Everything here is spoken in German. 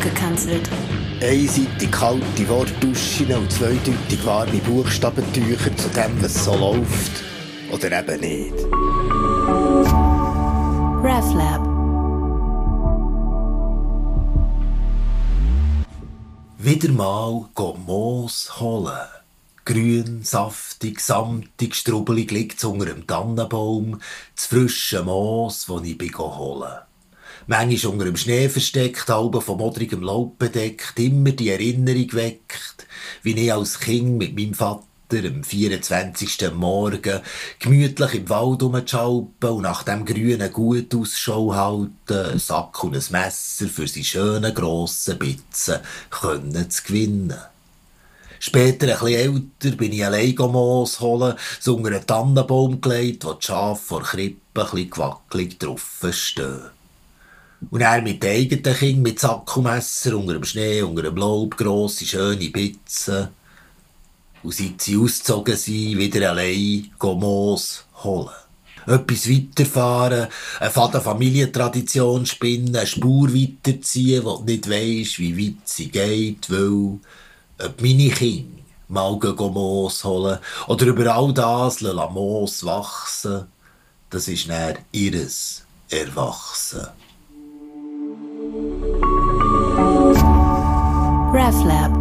abgekanzelt. Einseitig kalte Wortduschen und zweideutig warme Buchstabentücher zu dem, was so läuft. Oder eben nicht. RefLab. Wieder mal gehen Moos holen. Grün, saftig, samtig, strubbelig liegt unter dem Tannenbaum, das frische Moos, das ich bin holen. Manchmal unter dem Schnee versteckt, halb von modrigem Laub bedeckt, immer die Erinnerung weckt, wie ich als Kind mit meinem Vater am 24. Morgen gemütlich im Wald rumschalpen und nach dem grünen Gut Ausschau halten, einen Sack und ein Messer für seine schönen grossen Bitzen können zu gewinnen. Später, ein bisschen älter, bin ich allein Moos holen, so unter einen Tannenbaum gelegt, wo die Schafe vor Krippen ein bisschen gewackelig drauf stehen. Und er mit eigenen Kindern mit Sack und Messer unter dem Schnee, unter dem Laub, grosse, schöne Pizzen. Und seit sie ausgezogen sind, wieder allein Moos holen. Etwas weiterfahren, eine Faden Familientradition spinnen, eine Spur weiterziehen, wo du nicht weisst, wie weit sie geht, weil, ob meine Kinder mal Moos holen oder über all das Moos wachsen, das ist näher ihres Erwachsen. Slap. Lab.